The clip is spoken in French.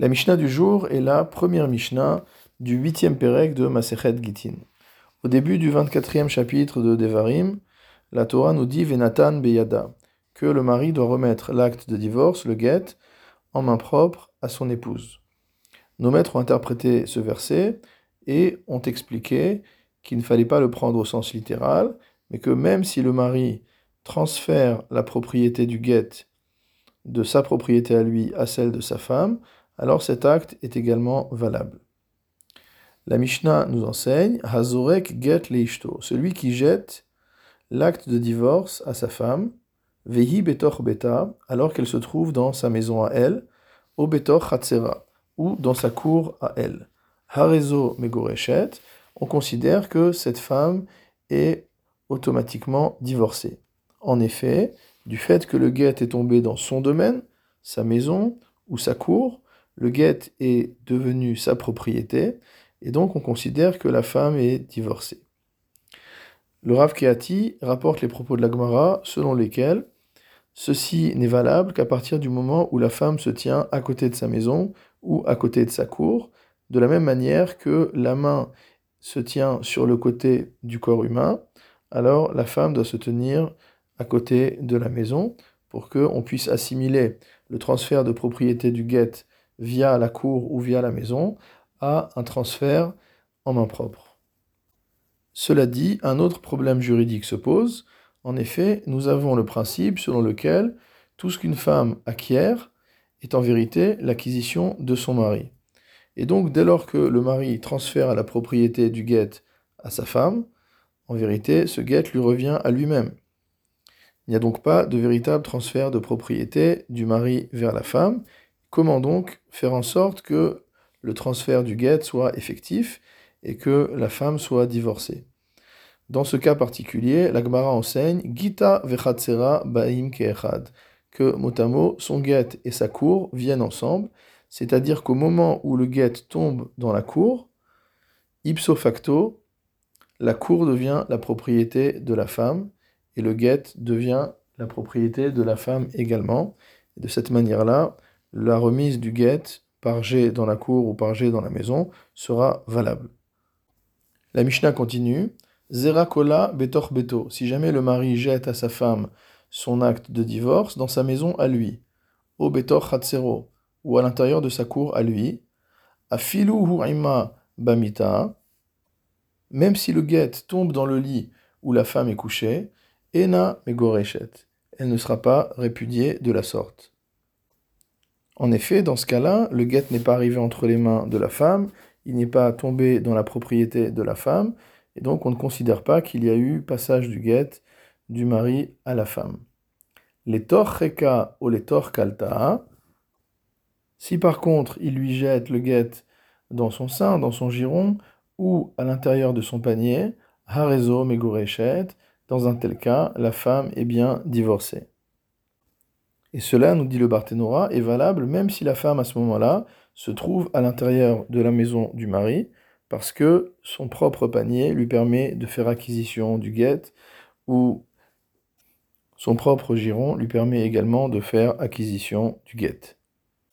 La Mishnah du jour est la première Mishnah du huitième Pérec de Masechet Gitin. Au début du 24e chapitre de Devarim, la Torah nous dit Venatan Beyada, que le mari doit remettre l'acte de divorce, le get, en main propre à son épouse. Nos maîtres ont interprété ce verset et ont expliqué qu'il ne fallait pas le prendre au sens littéral, mais que même si le mari transfère la propriété du get de sa propriété à lui à celle de sa femme, alors cet acte est également valable. La Mishnah nous enseigne Hazorek get leishto, celui qui jette l'acte de divorce à sa femme, vehi betor beta, alors qu'elle se trouve dans sa maison à elle, au betor chatzera, ou dans sa cour à elle. Harezo megoreshet, on considère que cette femme est automatiquement divorcée. En effet, du fait que le guet est tombé dans son domaine, sa maison ou sa cour, le guet est devenu sa propriété, et donc on considère que la femme est divorcée. Le Rav Kehati rapporte les propos de la Gemara selon lesquels ceci n'est valable qu'à partir du moment où la femme se tient à côté de sa maison ou à côté de sa cour, de la même manière que la main se tient sur le côté du corps humain, alors la femme doit se tenir à côté de la maison pour qu'on puisse assimiler le transfert de propriété du guet via la cour ou via la maison à un transfert en main propre. Cela dit, un autre problème juridique se pose. En effet, nous avons le principe selon lequel tout ce qu'une femme acquiert est en vérité l'acquisition de son mari. Et donc, dès lors que le mari transfère la propriété du guet à sa femme, en vérité, ce guet lui revient à lui-même. Il n'y a donc pas de véritable transfert de propriété du mari vers la femme, Comment donc faire en sorte que le transfert du guet soit effectif et que la femme soit divorcée? Dans ce cas particulier, la Gemara enseigne Gita vechatsera baim keechad que motamo, son guet et sa cour viennent ensemble, c'est-à-dire qu'au moment où le guet tombe dans la cour, ipso facto, la cour devient la propriété de la femme et le guet devient la propriété de la femme également. de cette manière-là, la remise du guet par G dans la cour ou par G dans la maison sera valable. La Mishnah continue. Zerakola betor beto. Si jamais le mari jette à sa femme son acte de divorce dans sa maison à lui, au betor chatsero, ou à l'intérieur de sa cour à lui, afilu hu'ima bamita, même si le guet tombe dans le lit où la femme est couchée, ena megoreshet, elle ne sera pas répudiée de la sorte. En effet, dans ce cas-là, le guet n'est pas arrivé entre les mains de la femme, il n'est pas tombé dans la propriété de la femme, et donc on ne considère pas qu'il y a eu passage du guet du mari à la femme. Les reka ou les kalta, si par contre il lui jette le guet dans son sein, dans son giron, ou à l'intérieur de son panier, harezo megoreshet, dans un tel cas, la femme est bien divorcée. Et cela, nous dit le Barthénora, est valable même si la femme à ce moment-là se trouve à l'intérieur de la maison du mari, parce que son propre panier lui permet de faire acquisition du guet, ou son propre giron lui permet également de faire acquisition du guet.